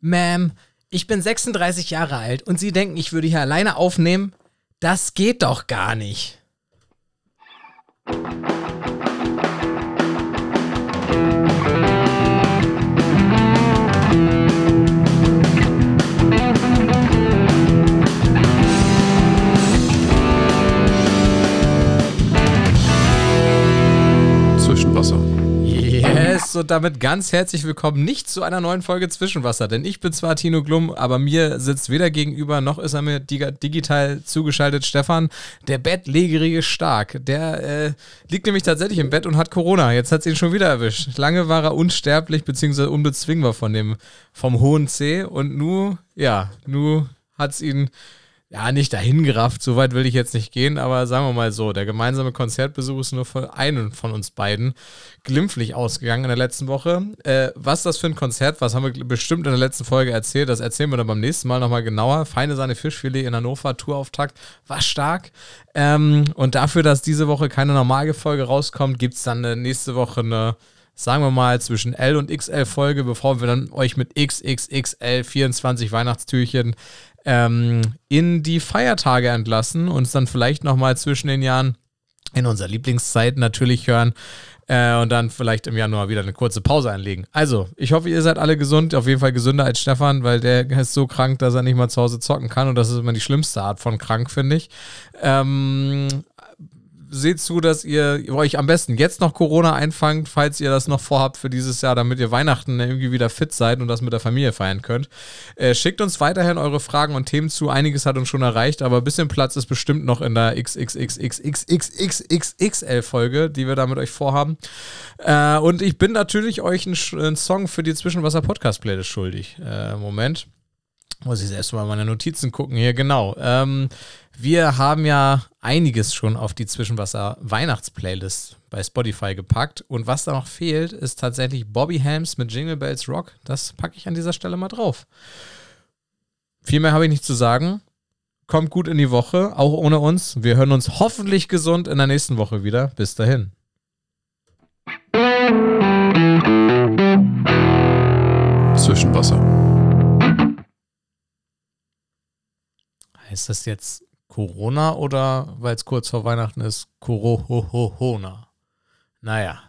Ma'am, ich bin 36 Jahre alt und Sie denken, ich würde hier alleine aufnehmen? Das geht doch gar nicht. Zwischenwasser. Yes, und damit ganz herzlich willkommen nicht zu einer neuen Folge Zwischenwasser, denn ich bin zwar Tino Glum, aber mir sitzt weder gegenüber noch ist er mir dig- digital zugeschaltet Stefan, der bettlägerige Stark. Der äh, liegt nämlich tatsächlich im Bett und hat Corona. Jetzt hat es ihn schon wieder erwischt. Lange war er unsterblich bzw. unbezwingbar von dem, vom hohen C und nu, ja, nu hat es ihn ja, nicht dahin gerafft, so weit will ich jetzt nicht gehen, aber sagen wir mal so, der gemeinsame Konzertbesuch ist nur von einem von uns beiden glimpflich ausgegangen in der letzten Woche. Äh, was das für ein Konzert, was haben wir bestimmt in der letzten Folge erzählt, das erzählen wir dann beim nächsten Mal nochmal genauer. Feine Sahne Fischfilet in Hannover, Tourauftakt, war stark. Ähm, und dafür, dass diese Woche keine normale Folge rauskommt, gibt es dann äh, nächste Woche eine sagen wir mal, zwischen L und XL Folge, bevor wir dann euch mit XXXL 24 Weihnachtstürchen ähm, in die Feiertage entlassen und uns dann vielleicht nochmal zwischen den Jahren in unserer Lieblingszeit natürlich hören äh, und dann vielleicht im Januar wieder eine kurze Pause einlegen. Also, ich hoffe, ihr seid alle gesund, auf jeden Fall gesünder als Stefan, weil der ist so krank, dass er nicht mal zu Hause zocken kann und das ist immer die schlimmste Art von krank, finde ich. Ähm, seht zu, dass ihr euch am besten jetzt noch Corona einfangt, falls ihr das noch vorhabt für dieses Jahr, damit ihr Weihnachten irgendwie wieder fit seid und das mit der Familie feiern könnt. Äh, schickt uns weiterhin eure Fragen und Themen zu. Einiges hat uns schon erreicht, aber ein bisschen Platz ist bestimmt noch in der XXXXXXXXL-Folge, die wir da mit euch vorhaben. Äh, und ich bin natürlich euch einen, Song für die Zwischenwasser-Podcast-Playlist schuldig. Äh, Moment. Muss ich erst mal meine Notizen gucken hier, genau. Ähm, wir haben ja einiges schon auf die Zwischenwasser-Weihnachtsplaylist bei Spotify gepackt. Und was da noch fehlt, ist tatsächlich Bobby Hams mit Jingle Bells Rock. Das packe ich an dieser Stelle mal drauf. Viel mehr habe ich nicht zu sagen. Kommt gut in die Woche, auch ohne uns. Wir hören uns hoffentlich gesund in der nächsten Woche wieder. Bis dahin. Zwischenwasser. Heißt das jetzt Corona oder weil es kurz vor Weihnachten ist, Corona? Naja.